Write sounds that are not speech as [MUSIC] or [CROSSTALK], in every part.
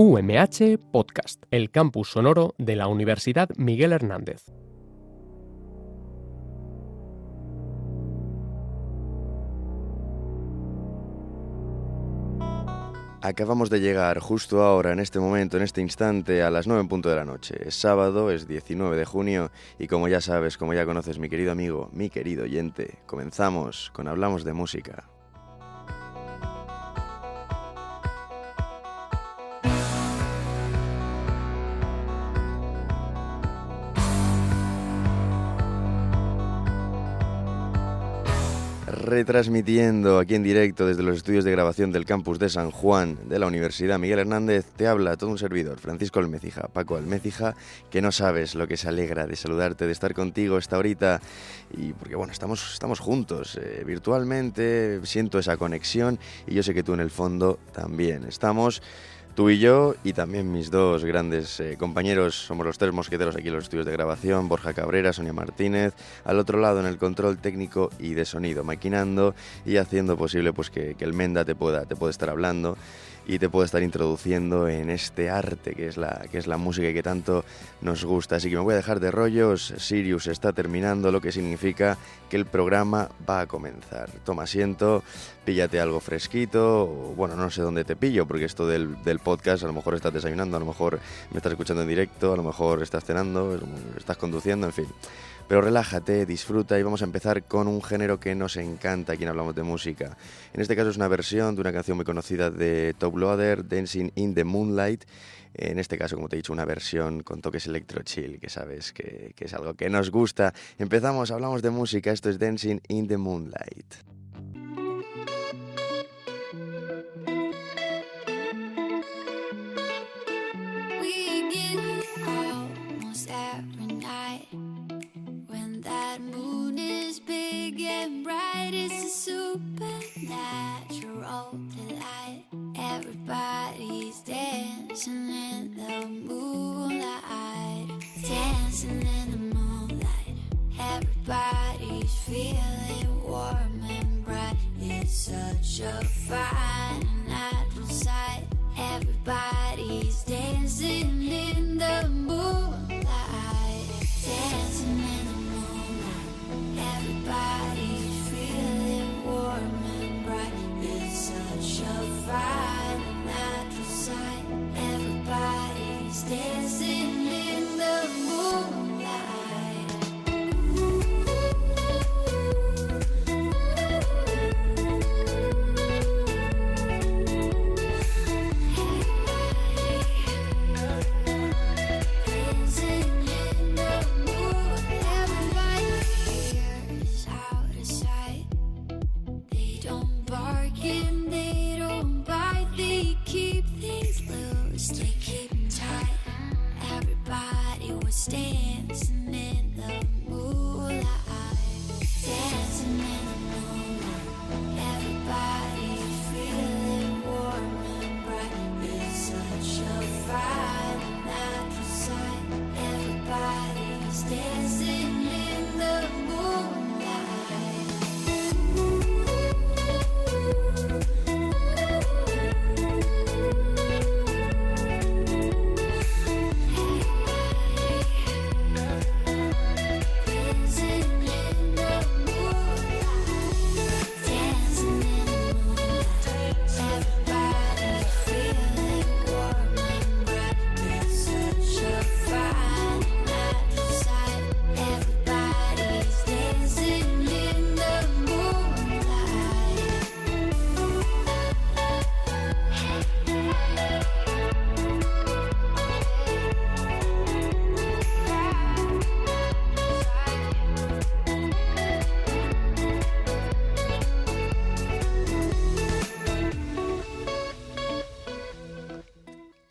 UMH Podcast, el campus sonoro de la Universidad Miguel Hernández. Acabamos de llegar justo ahora, en este momento, en este instante, a las 9 en punto de la noche. Es sábado, es 19 de junio y como ya sabes, como ya conoces mi querido amigo, mi querido oyente, comenzamos con Hablamos de Música. Retransmitiendo aquí en directo desde los estudios de grabación del campus de San Juan de la Universidad Miguel Hernández, te habla todo un servidor, Francisco Almecija, Paco Almecija, que no sabes lo que se alegra de saludarte, de estar contigo esta horita, y porque bueno, estamos, estamos juntos eh, virtualmente, siento esa conexión y yo sé que tú en el fondo también. Estamos Tú y yo, y también mis dos grandes eh, compañeros, somos los tres mosqueteros aquí en los estudios de grabación, Borja Cabrera, Sonia Martínez, al otro lado en el control técnico y de sonido, maquinando y haciendo posible pues que, que el Menda te pueda, te pueda estar hablando y te puedo estar introduciendo en este arte que es la, que es la música y que tanto nos gusta. Así que me voy a dejar de rollos, Sirius está terminando, lo que significa que el programa va a comenzar. Toma asiento, píllate algo fresquito, bueno, no sé dónde te pillo, porque esto del, del podcast a lo mejor estás desayunando, a lo mejor me estás escuchando en directo, a lo mejor estás cenando, estás conduciendo, en fin. Pero relájate, disfruta y vamos a empezar con un género que nos encanta aquí en Hablamos de Música. En este caso es una versión de una canción muy conocida de Top Loader, Dancing in the Moonlight. En este caso, como te he dicho, una versión con toques electro chill, que sabes que, que es algo que nos gusta. Empezamos, hablamos de música, esto es Dancing in the Moonlight. Everybody's dancing in the moonlight. Dancing in the moonlight. Everybody's feeling warm and bright. It's such a fine natural sight. Everybody's dancing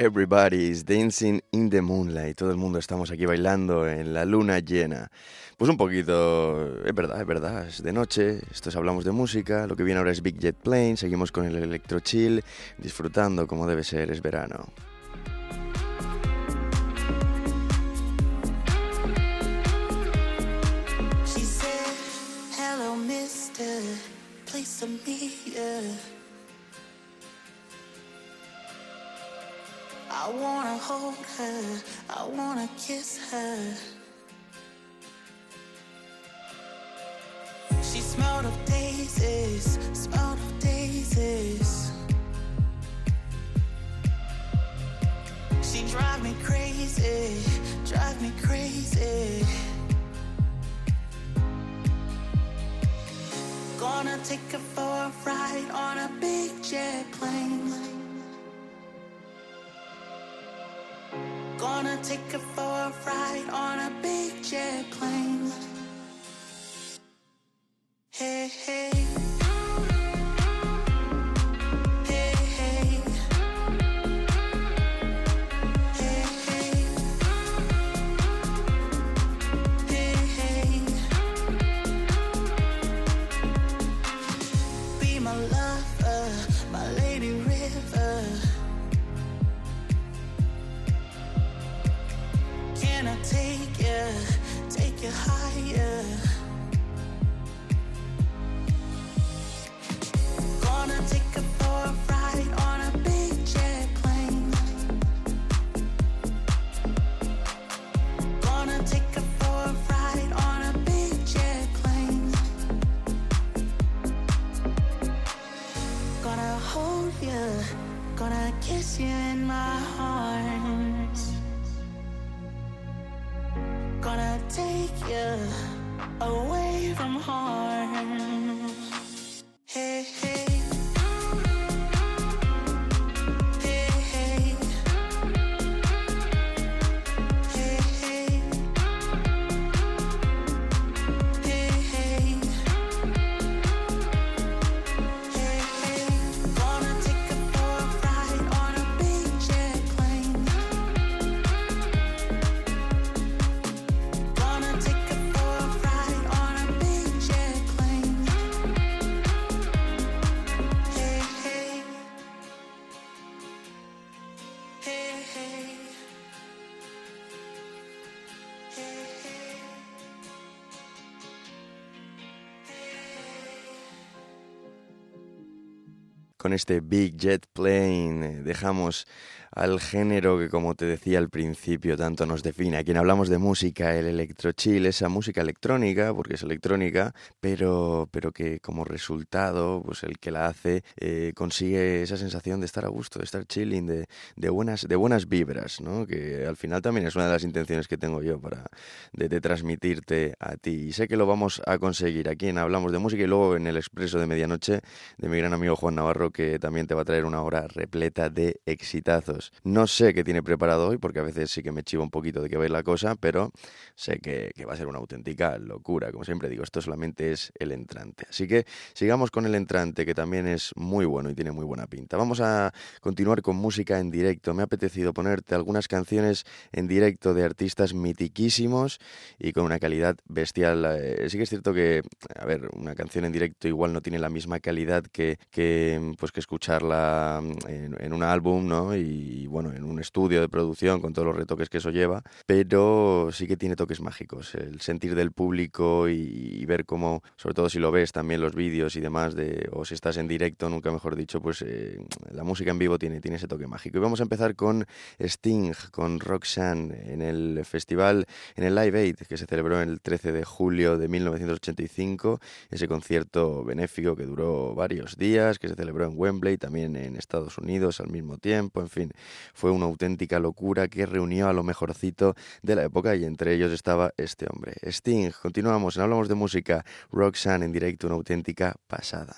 Everybody's dancing in the moonlight. Todo el mundo estamos aquí bailando en la luna llena. Pues un poquito, es verdad, es verdad, es de noche, esto es hablamos de música, lo que viene ahora es Big Jet Plane, seguimos con el electro chill, disfrutando como debe ser, es verano. She said, Hello, mister, please to meet I wanna hold her, I wanna kiss her. She smelled of daisies, smelled of daisies. She drive me crazy, drive me crazy. Gonna take her for a ride on a big jet plane. Gonna take her for a ride on a big jet plane. Con este Big Jet Plane eh, dejamos al género que, como te decía al principio, tanto nos define. Aquí hablamos de música, el electrochill, esa música electrónica, porque es electrónica, pero, pero que como resultado, pues el que la hace eh, consigue esa sensación de estar a gusto, de estar chilling, de, de buenas, de buenas vibras, ¿no? Que al final también es una de las intenciones que tengo yo para de transmitirte a ti. Y sé que lo vamos a conseguir aquí en Hablamos de Música y luego en el Expreso de Medianoche de mi gran amigo Juan Navarro, que también te va a traer una hora repleta de exitazos. No sé qué tiene preparado hoy, porque a veces sí que me chivo un poquito de qué va a ir la cosa, pero sé que, que va a ser una auténtica locura. Como siempre digo, esto solamente es el entrante. Así que sigamos con el entrante, que también es muy bueno y tiene muy buena pinta. Vamos a continuar con música en directo. Me ha apetecido ponerte algunas canciones en directo de artistas mitiquísimos y con una calidad bestial. Eh, sí que es cierto que, a ver, una canción en directo igual no tiene la misma calidad que, que pues que escucharla en, en un álbum, ¿no? Y bueno, en un estudio de producción con todos los retoques que eso lleva, pero sí que tiene toques mágicos. El sentir del público y, y ver cómo, sobre todo si lo ves también los vídeos y demás, de, o si estás en directo, nunca mejor dicho, pues eh, la música en vivo tiene, tiene ese toque mágico. Y vamos a empezar con Sting, con Roxanne, en el festival, en el Live Aid, que se celebró el 13 de julio de 1985, ese concierto benéfico que duró varios días, que se celebró en Wembley, también en Estados Unidos al mismo tiempo, en fin, fue una auténtica locura que reunió a lo mejorcito de la época y entre ellos estaba este hombre, Sting. Continuamos, en hablamos de música, Roxanne en directo, una auténtica pasada.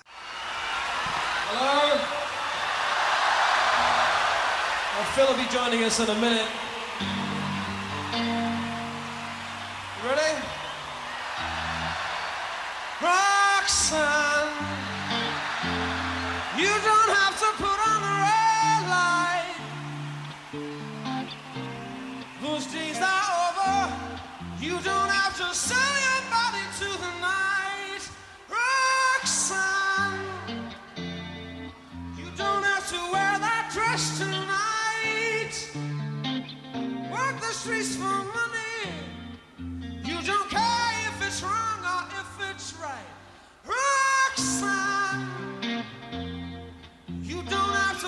Roxanne, you don't have to put on the red light. Those days are over. You don't have to sell your body to the night. Roxanne. You don't have to wear that dress tonight. Work the streets for money.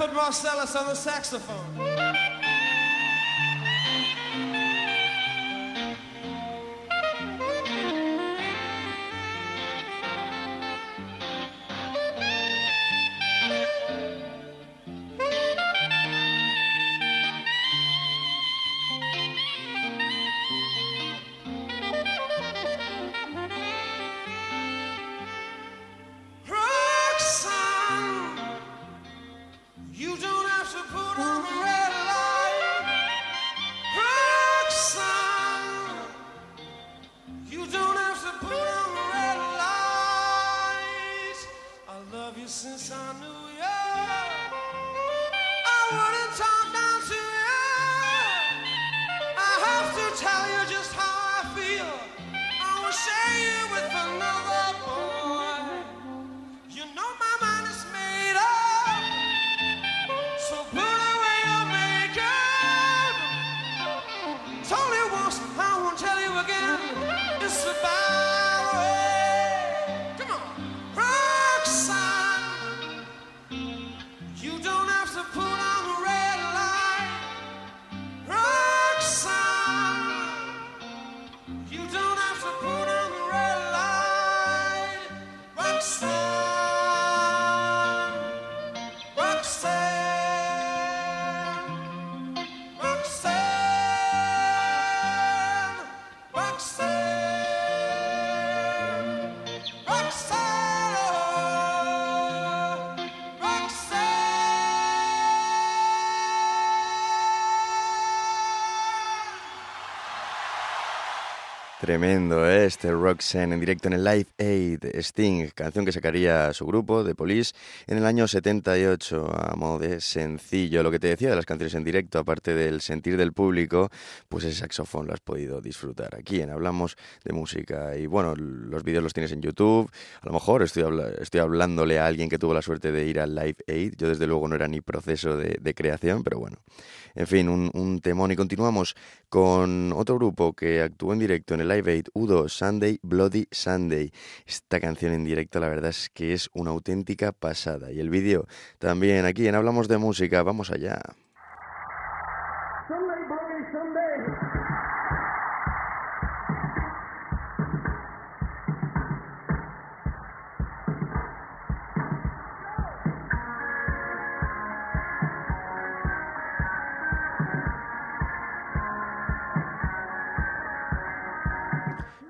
Alfred Marcellus on the saxophone. Tremendo, ¿eh? Este Roxanne en directo en el Live Aid Sting, canción que sacaría su grupo, The Police, en el año 78, a modo de sencillo. Lo que te decía de las canciones en directo, aparte del sentir del público, pues ese saxofón lo has podido disfrutar aquí en Hablamos de Música. Y bueno, los vídeos los tienes en YouTube. A lo mejor estoy, estoy hablándole a alguien que tuvo la suerte de ir al Live Aid. Yo desde luego no era ni proceso de, de creación, pero bueno. En fin, un, un temón. Y continuamos con otro grupo que actuó en directo en el Live Aid, U2, Sunday, Bloody Sunday. Esta canción en directo, la verdad es que es una auténtica pasada. Y el vídeo también aquí en Hablamos de Música. Vamos allá.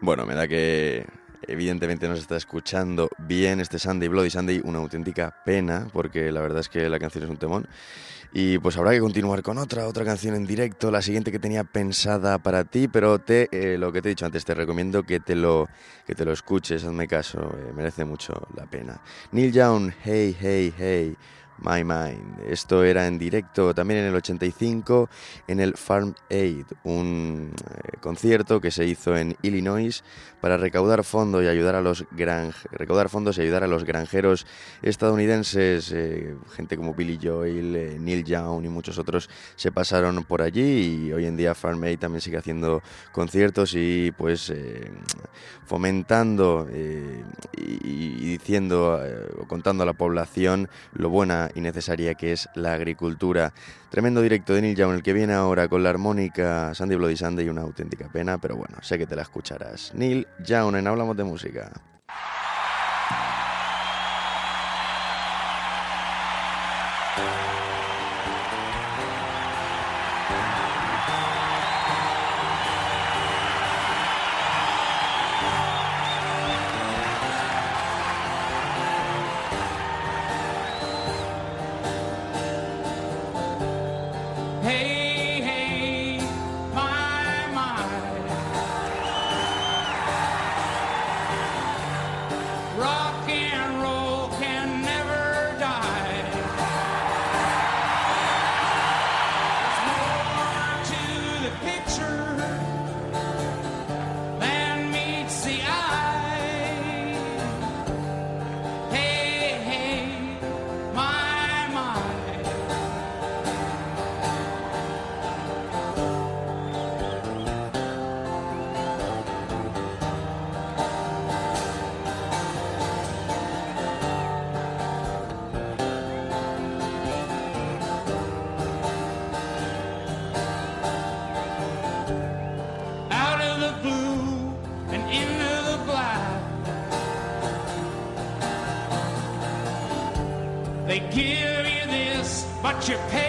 Bueno, me da que evidentemente nos está escuchando bien este Sunday, Bloody Sunday, una auténtica pena, porque la verdad es que la canción es un temón. Y pues habrá que continuar con otra, otra canción en directo, la siguiente que tenía pensada para ti, pero te, eh, lo que te he dicho antes, te recomiendo que te lo, que te lo escuches, hazme caso, eh, merece mucho la pena. Neil Young, Hey, Hey, Hey. My Mind. Esto era en directo también en el 85 en el Farm Aid, un eh, concierto que se hizo en Illinois para recaudar fondos y ayudar a los recaudar fondos y ayudar a los granjeros estadounidenses, eh, gente como Billy Joel, eh, Neil Young y muchos otros se pasaron por allí y hoy en día Farm Aid también sigue haciendo conciertos y pues fomentando y, y diciendo o contando a la población lo buena y necesaria que es la agricultura. Tremendo directo de Neil Young, el que viene ahora con la armónica Sandy Bloody Sunday, una auténtica pena, pero bueno, sé que te la escucharás. Neil Young en Hablamos de Música. Japan.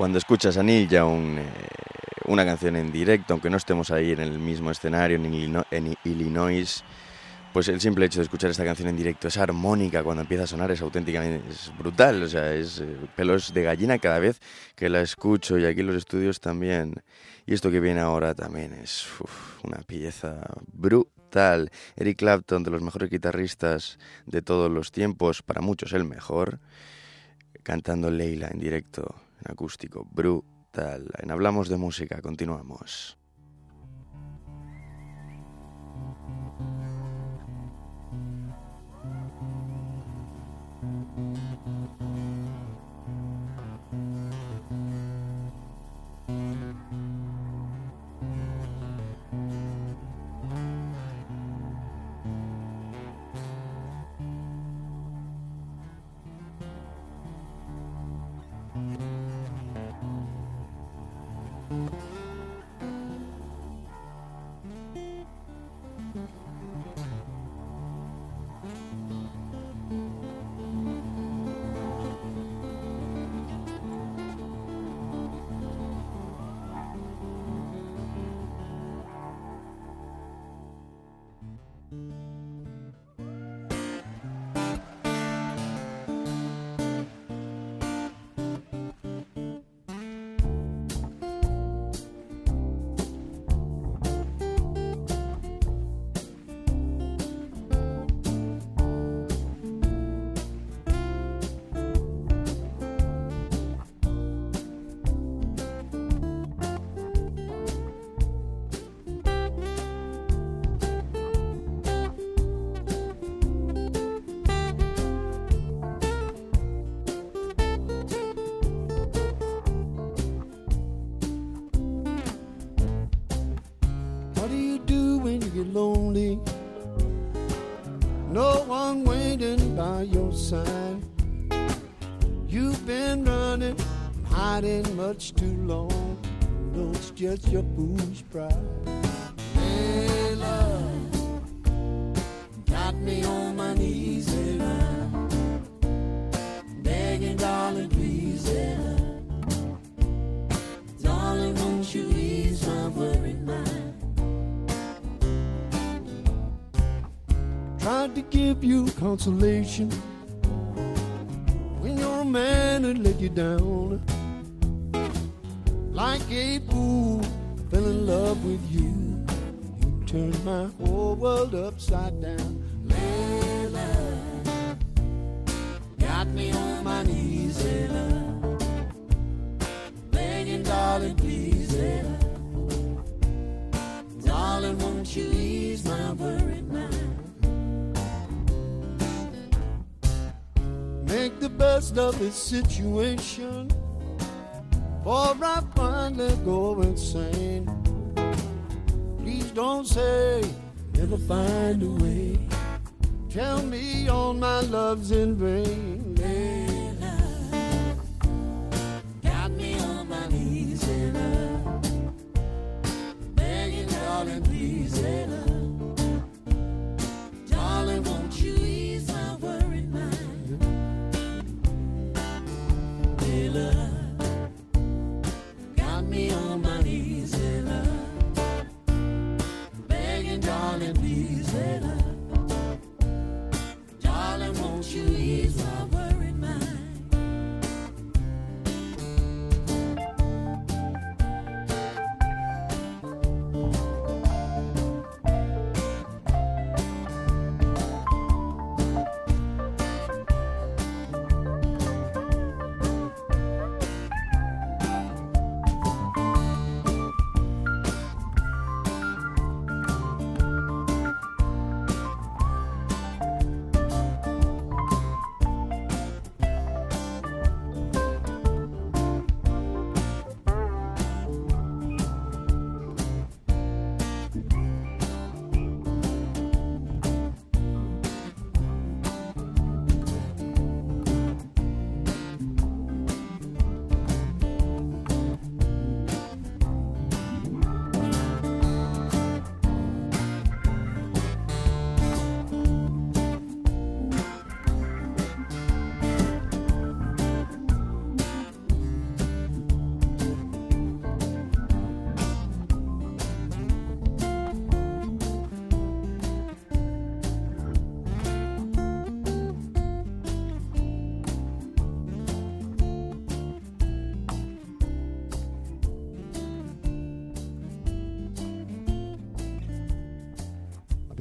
Cuando escuchas a Neil Young, eh, una canción en directo, aunque no estemos ahí en el mismo escenario en, Illino- en Illinois, pues el simple hecho de escuchar esta canción en directo, esa armónica cuando empieza a sonar es auténticamente es brutal, o sea, es eh, pelos de gallina cada vez que la escucho y aquí en los estudios también. Y esto que viene ahora también es uf, una pieza brutal. Eric Clapton, de los mejores guitarristas de todos los tiempos, para muchos el mejor, cantando Leila en directo, en acústico, brutal. En Hablamos de Música, continuamos. Hiding much too long. Know it's just your foolish pride. Hey, love, got me on my knees, Layla. Begging, darling, please, Layla. Darling, won't you ease my worried mind? Tried to give you consolation got me on my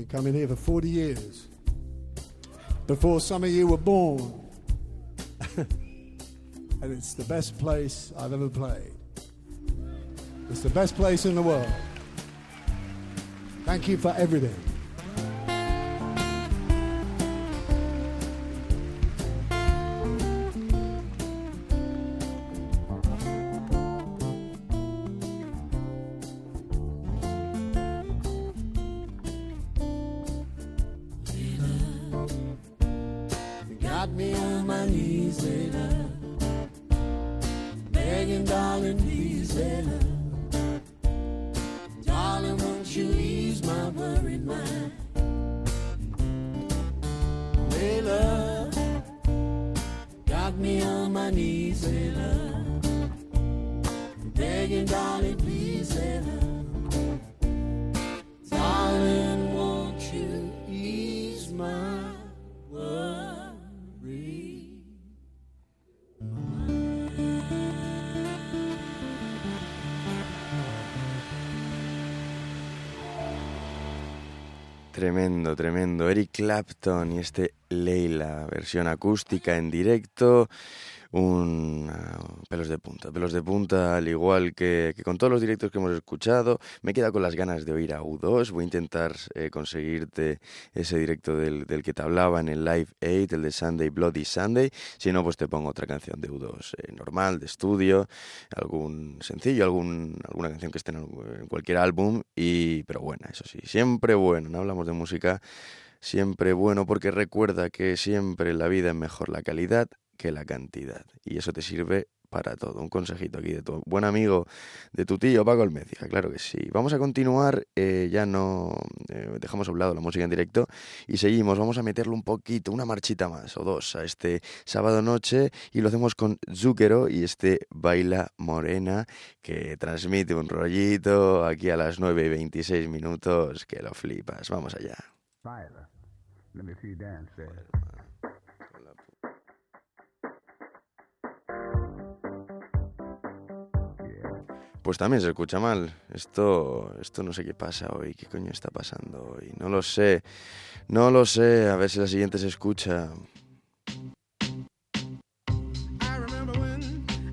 coming here for 40 years. Before some of you were born. [LAUGHS] and it's the best place I've ever played. It's the best place in the world. Thank you for everything. miamani zela Tremendo, tremendo. Eric Clapton y este Leila, versión acústica en directo. Un pelos de punta, pelos de punta, al igual que, que con todos los directos que hemos escuchado. Me he quedado con las ganas de oír a U2. Voy a intentar eh, conseguirte ese directo del, del que te hablaba en el Live 8, el de Sunday, Bloody Sunday. Si no, pues te pongo otra canción de U2 eh, normal, de estudio, algún sencillo, algún, alguna canción que esté en, cualquier álbum. Y, pero buena, eso sí, siempre bueno. No hablamos de música, siempre bueno, porque recuerda que siempre la vida es mejor la calidad que la cantidad. Y eso te sirve para todo. Un consejito aquí de tu buen amigo, de tu tío Paco Almecija, claro que sí. Vamos a continuar, eh, ya no eh, dejamos a un lado la música en directo y seguimos. Vamos a meterle un poquito, una marchita más o dos a este sábado noche y lo hacemos con Zúquero y este Baila Morena que transmite un rollito aquí a las 9 y 26 minutos que lo flipas. Vamos allá. Tyler. Let me see Pues también se escucha mal. Esto, esto no sé qué pasa hoy. ¿Qué coño está pasando hoy? No lo sé. No lo sé. A ver si la siguiente se escucha.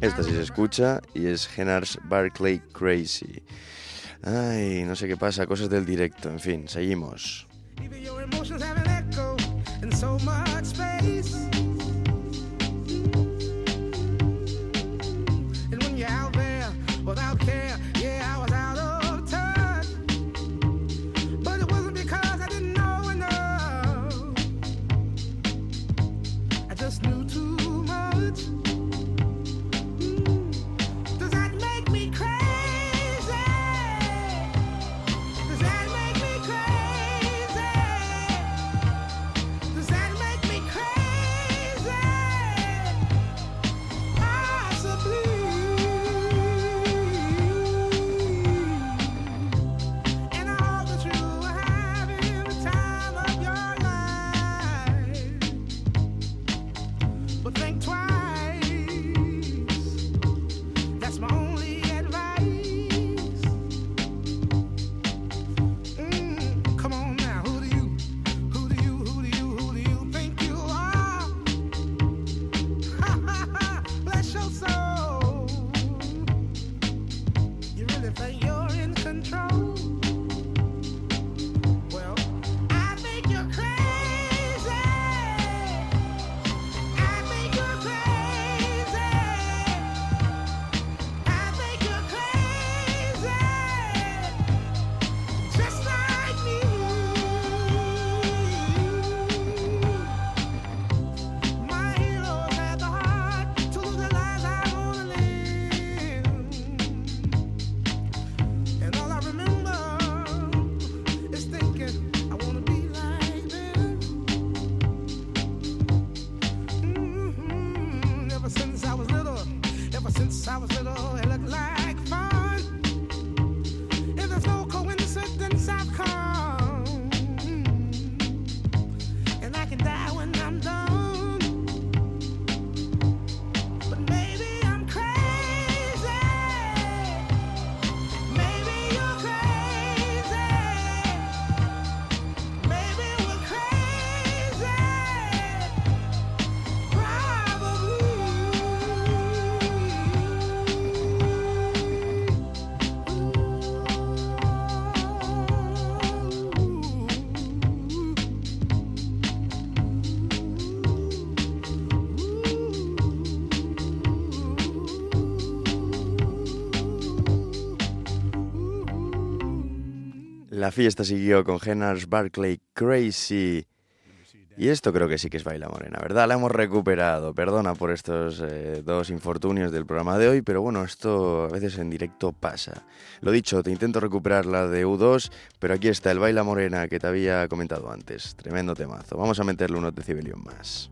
Esta sí se escucha y es Genars Barclay Crazy. Ay, no sé qué pasa. Cosas del directo. En fin, seguimos. La fiesta siguió con Genars Barclay Crazy. Y esto creo que sí que es Baila Morena, ¿verdad? La hemos recuperado. Perdona por estos eh, dos infortunios del programa de hoy, pero bueno, esto a veces en directo pasa. Lo dicho, te intento recuperar la de U2, pero aquí está el Baila Morena que te había comentado antes. Tremendo temazo. Vamos a meterle unos decibelios más.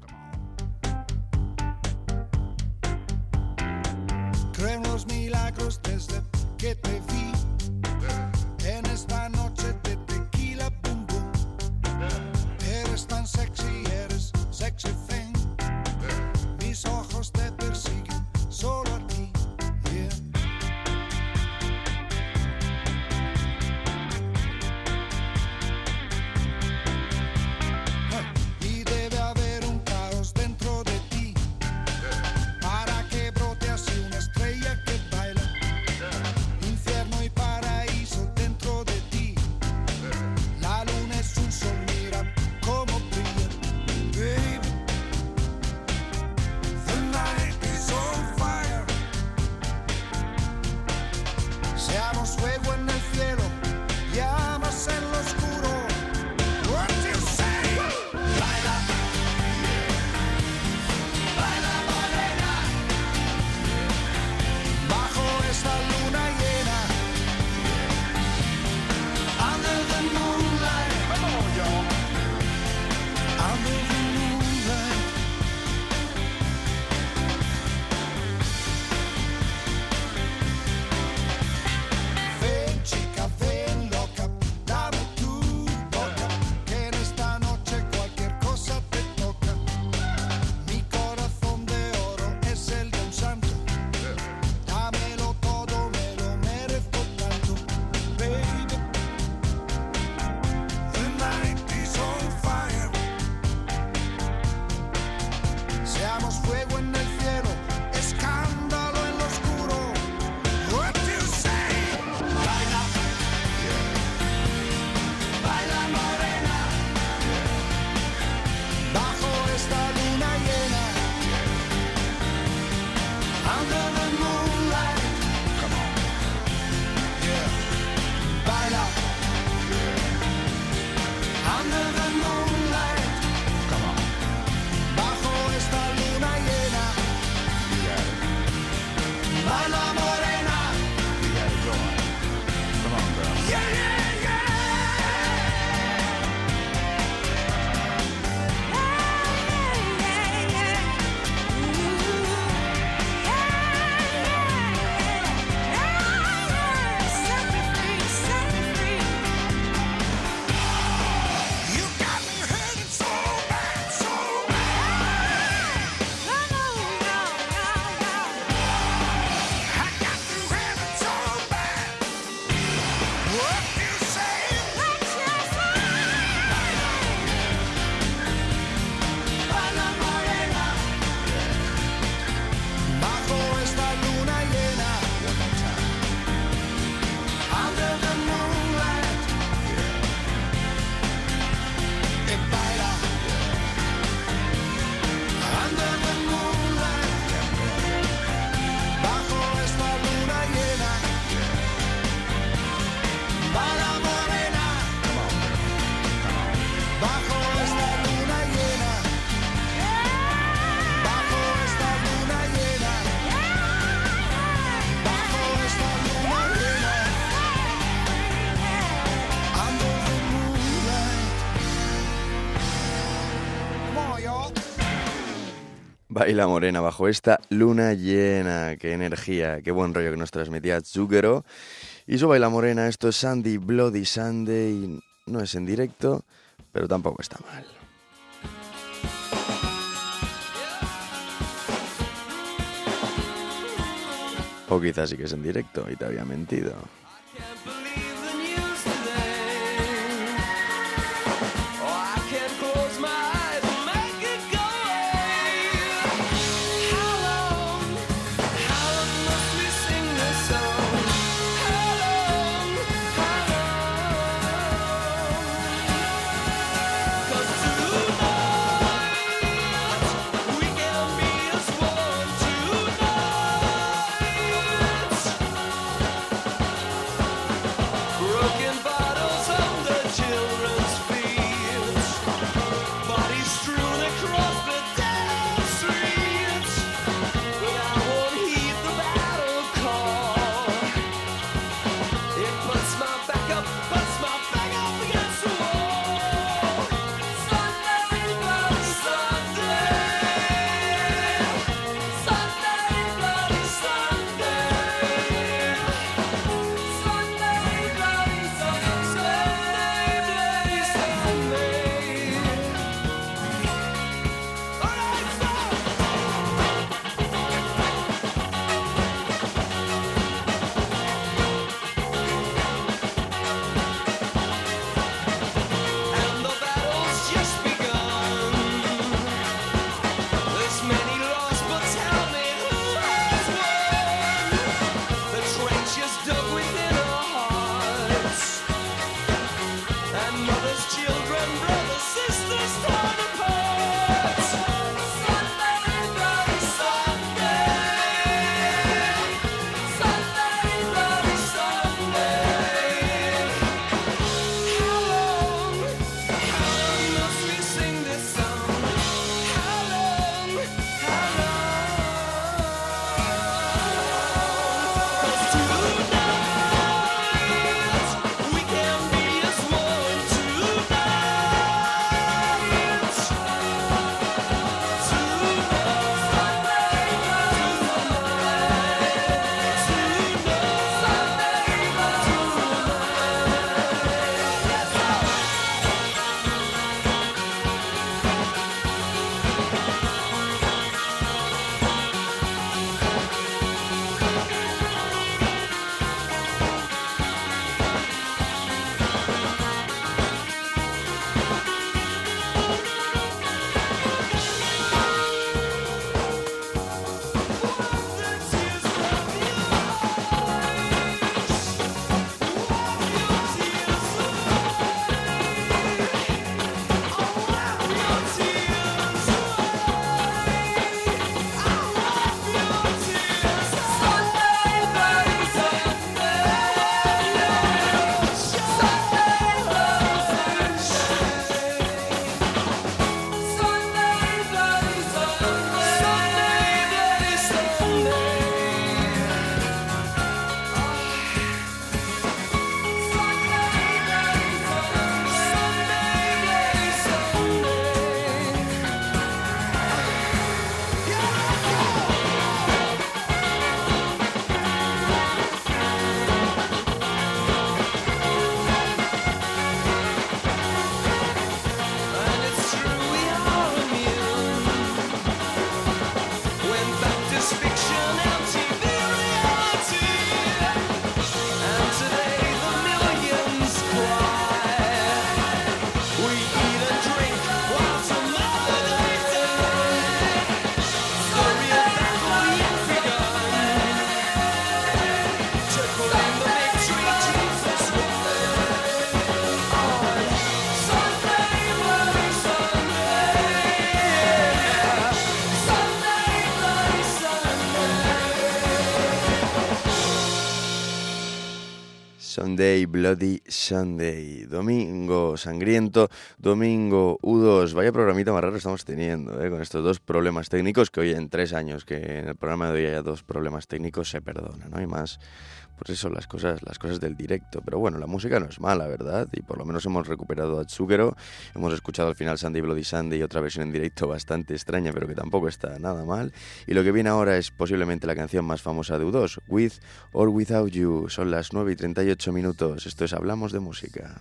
Baila Morena bajo esta luna llena. Qué energía, qué buen rollo que nos transmitía Zucchero. Y su Baila Morena, esto es Sandy Bloody Sunday. No es en directo, pero tampoco está mal. O quizás sí que es en directo y te había mentido. Sunday, Bloody Sunday. Domingo sangriento, domingo U2. Vaya programita más raro estamos teniendo, ¿eh? con estos dos problemas técnicos que hoy en tres años que en el programa de hoy haya dos problemas técnicos se perdona, ¿no? Y más pues eso, las cosas, las cosas del directo. Pero bueno, la música no es mala, ¿verdad? Y por lo menos hemos recuperado a Tsukero, hemos escuchado al final Sandy Bloody Sunday y otra versión en directo bastante extraña, pero que tampoco está nada mal. Y lo que viene ahora es posiblemente la canción más famosa de U2, With or Without You. Son las 9 y 38 minutos. Esto es Hablamos de Música.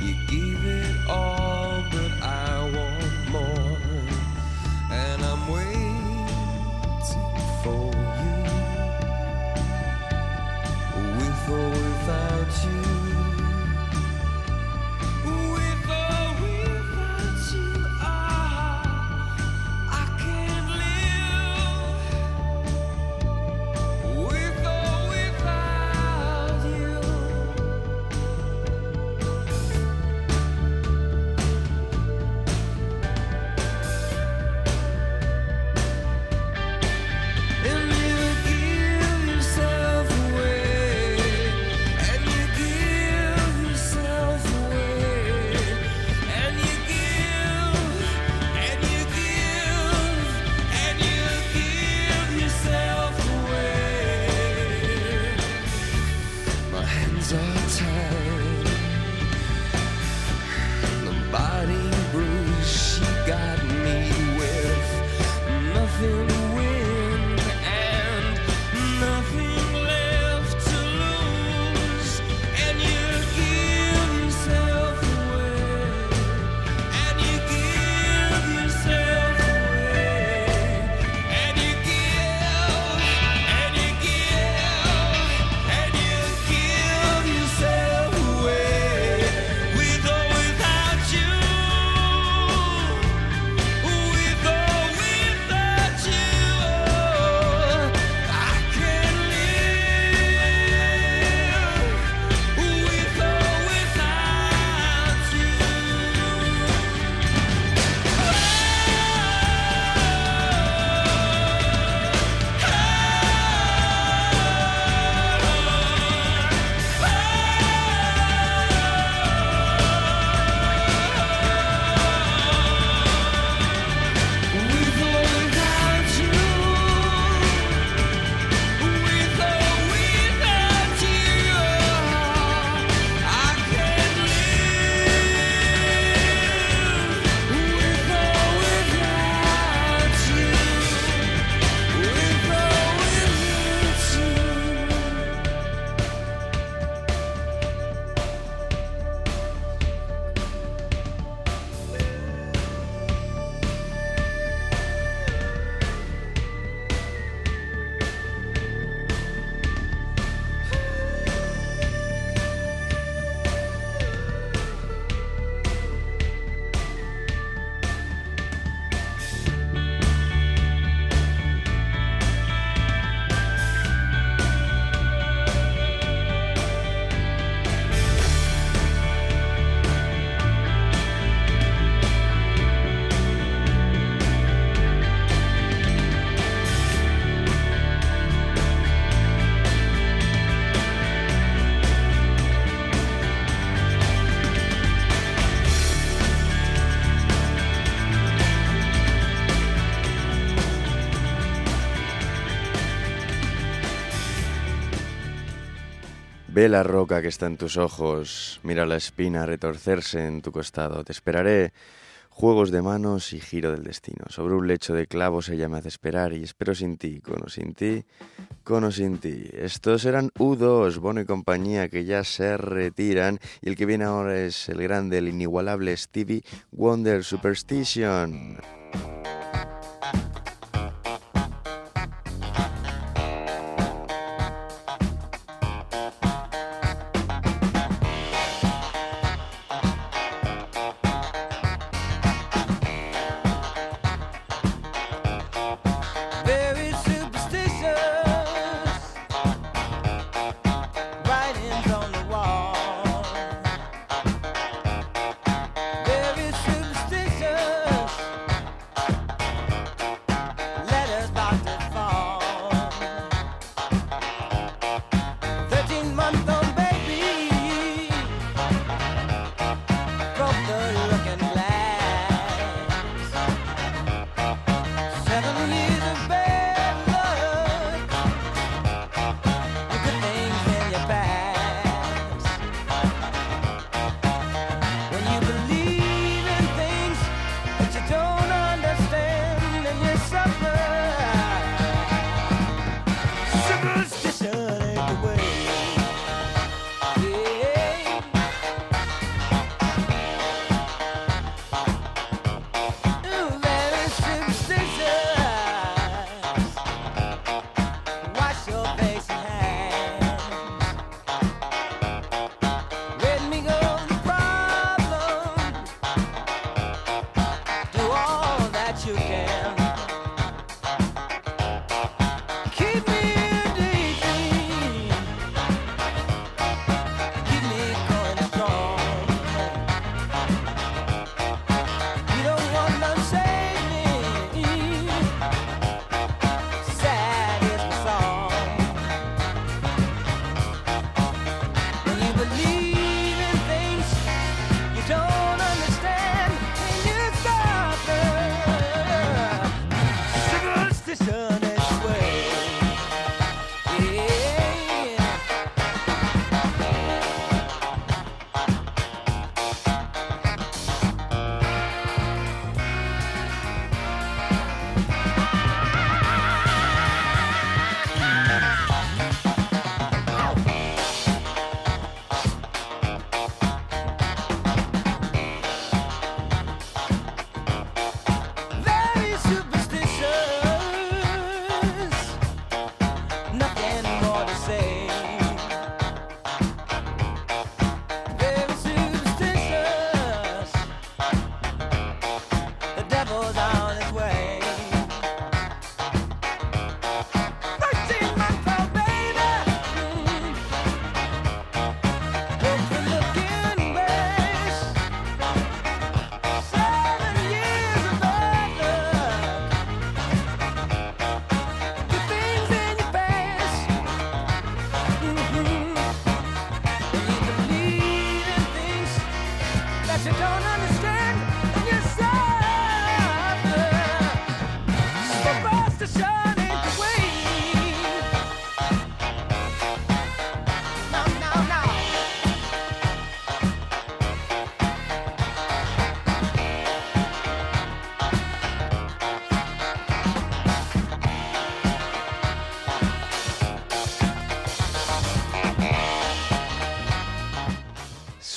You give it all, Ve la roca que está en tus ojos, mira la espina retorcerse en tu costado. Te esperaré. Juegos de manos y giro del destino. Sobre un lecho de clavos ella me hace esperar y espero sin ti, con o sin ti, con o sin ti. Estos eran U2, Bono y compañía, que ya se retiran y el que viene ahora es el grande, el inigualable Stevie Wonder Superstition.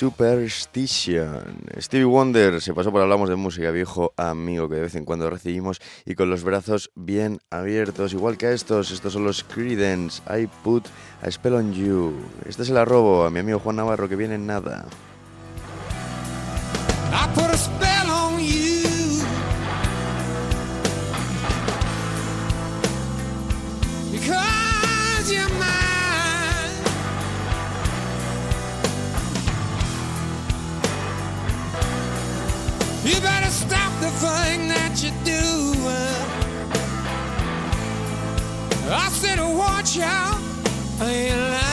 Superstition. Stevie Wonder se pasó por Hablamos de Música, viejo amigo que de vez en cuando recibimos y con los brazos bien abiertos, igual que a estos. Estos son los Creedence. I put a spell on you. Este es el arrobo a mi amigo Juan Navarro que viene en nada. Put you're doing. Uh? I said, watch out, I ain't lying.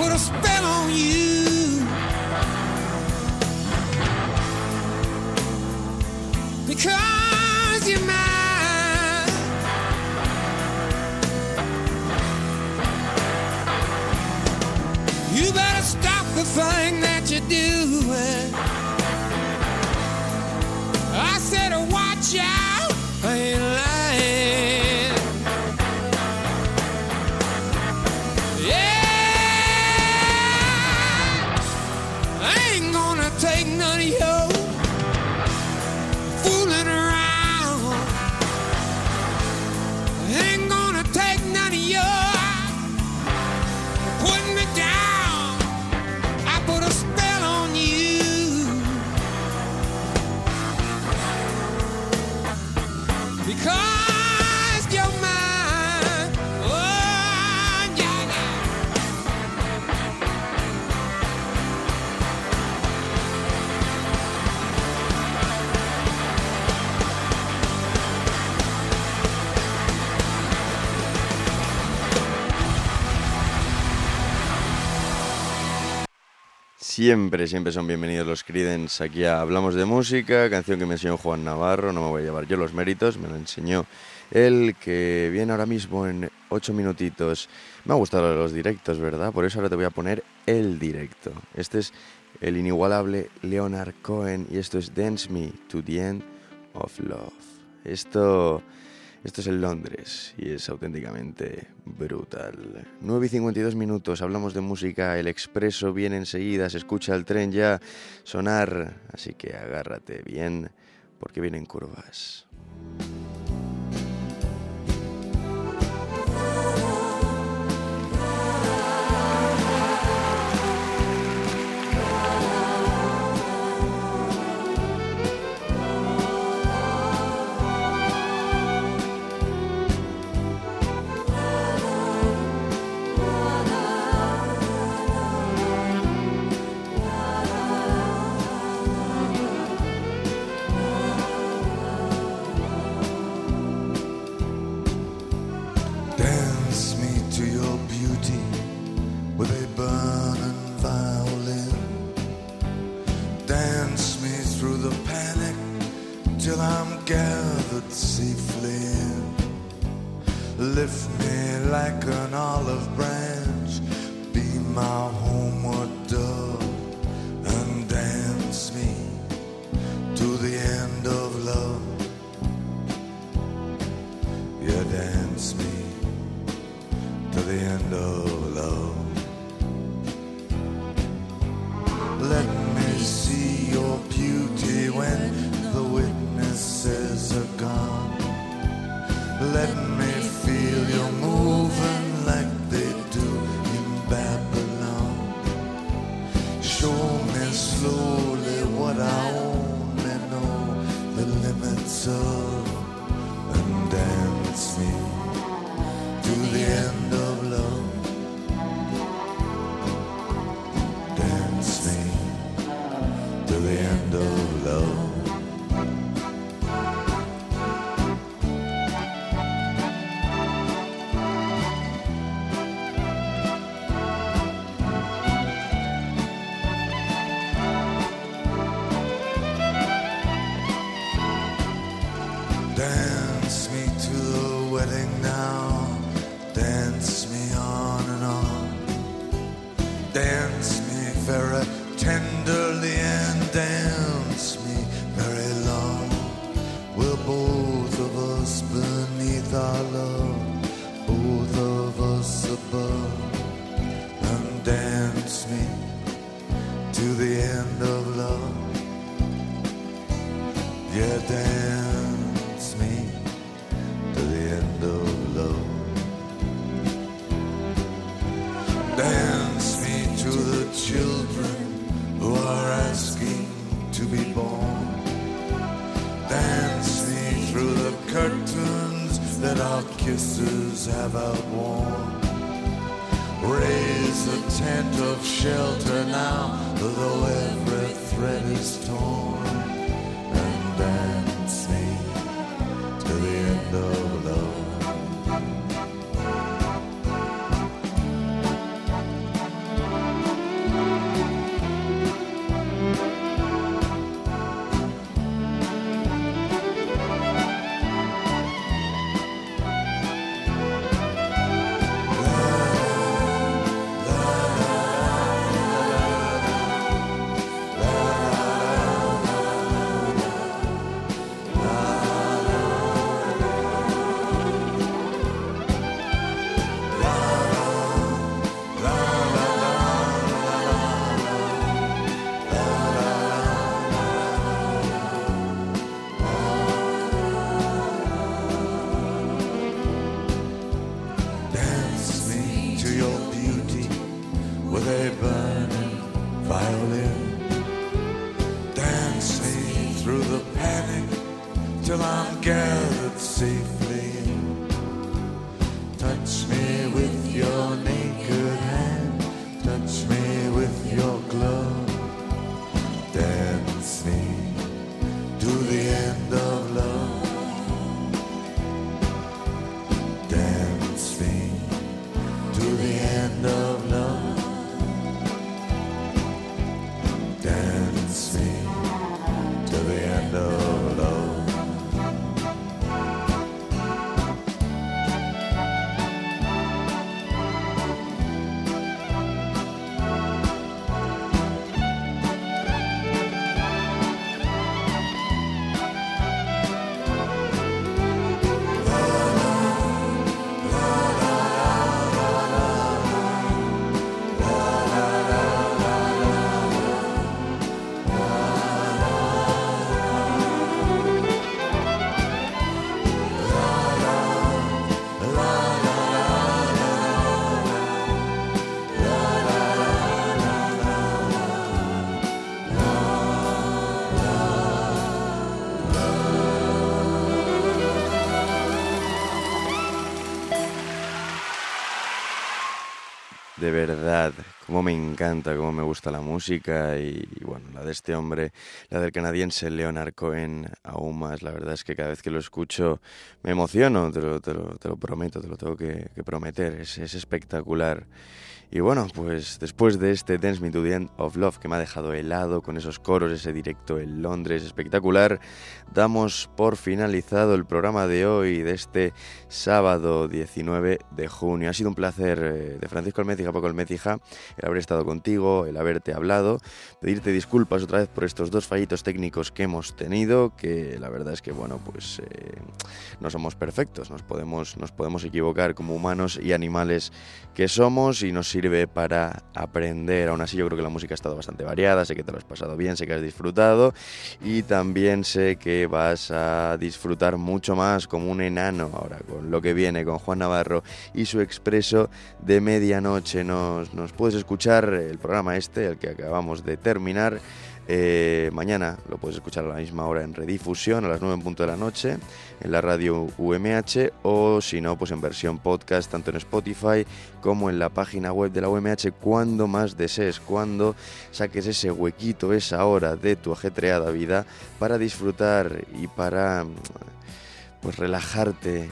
Put a spell on you because you're mine. You better stop the thing that you're doing. I said, watch out, siempre, siempre son bienvenidos los Creedence. Aquí a hablamos de música, canción que me enseñó Juan Navarro, no me voy a llevar yo los méritos, me lo enseñó él, que viene ahora mismo en 8 minutitos. Me ha gustado los directos, ¿verdad? Por eso ahora te voy a poner el directo. Este es el inigualable Leonard Cohen y esto es Dance Me to the End of Love. Esto... Esto es en Londres y es auténticamente brutal. 9 y 52 minutos, hablamos de música, el expreso viene enseguida, se escucha el tren ya sonar, así que agárrate bien porque vienen curvas. Verdad, cómo me encanta, cómo me gusta la música y, bueno, la de este hombre, la del canadiense Leonard Cohen, aún más. La verdad es que cada vez que lo escucho me emociono, te lo, te lo, te lo prometo, te lo tengo que, que prometer, es, es espectacular. Y bueno, pues después de este Dance Me to the End of Love que me ha dejado helado con esos coros, ese directo en Londres espectacular, damos por finalizado el programa de hoy, de este sábado 19 de junio. Ha sido un placer eh, de Francisco Almecija, Paco Almecija, el haber estado contigo, el haberte hablado, pedirte disculpas otra vez por estos dos fallitos técnicos que hemos tenido, que la verdad es que, bueno, pues eh, no somos perfectos, nos podemos, nos podemos equivocar como humanos y animales que somos y nos sirve para aprender. Aún así yo creo que la música ha estado bastante variada, sé que te lo has pasado bien, sé que has disfrutado y también sé que vas a disfrutar mucho más como un enano ahora con lo que viene con Juan Navarro y su expreso de medianoche. Nos, nos puedes escuchar el programa este, el que acabamos de terminar. Eh, mañana lo puedes escuchar a la misma hora en redifusión, a las 9 en punto de la noche, en la radio UMH, o si no, pues en versión podcast, tanto en Spotify como en la página web de la UMH, cuando más desees, cuando saques ese huequito, esa hora de tu ajetreada vida para disfrutar y para pues relajarte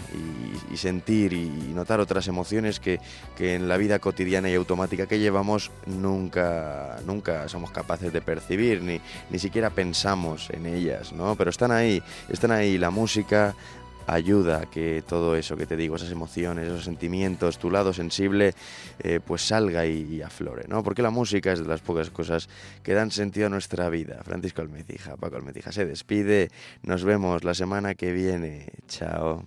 y, sentir y, y notar otras emociones que, que en la vida cotidiana y automática que llevamos nunca, nunca somos capaces de percibir, ni, ni siquiera pensamos en ellas, ¿no? Pero están ahí, están ahí la música, ayuda a que todo eso que te digo, esas emociones, esos sentimientos, tu lado sensible, eh, pues salga y, aflore, ¿no? Porque la música es de las pocas cosas que dan sentido a nuestra vida. Francisco Almecija, Paco Almecija se despide. Nos vemos la semana que viene. Chao.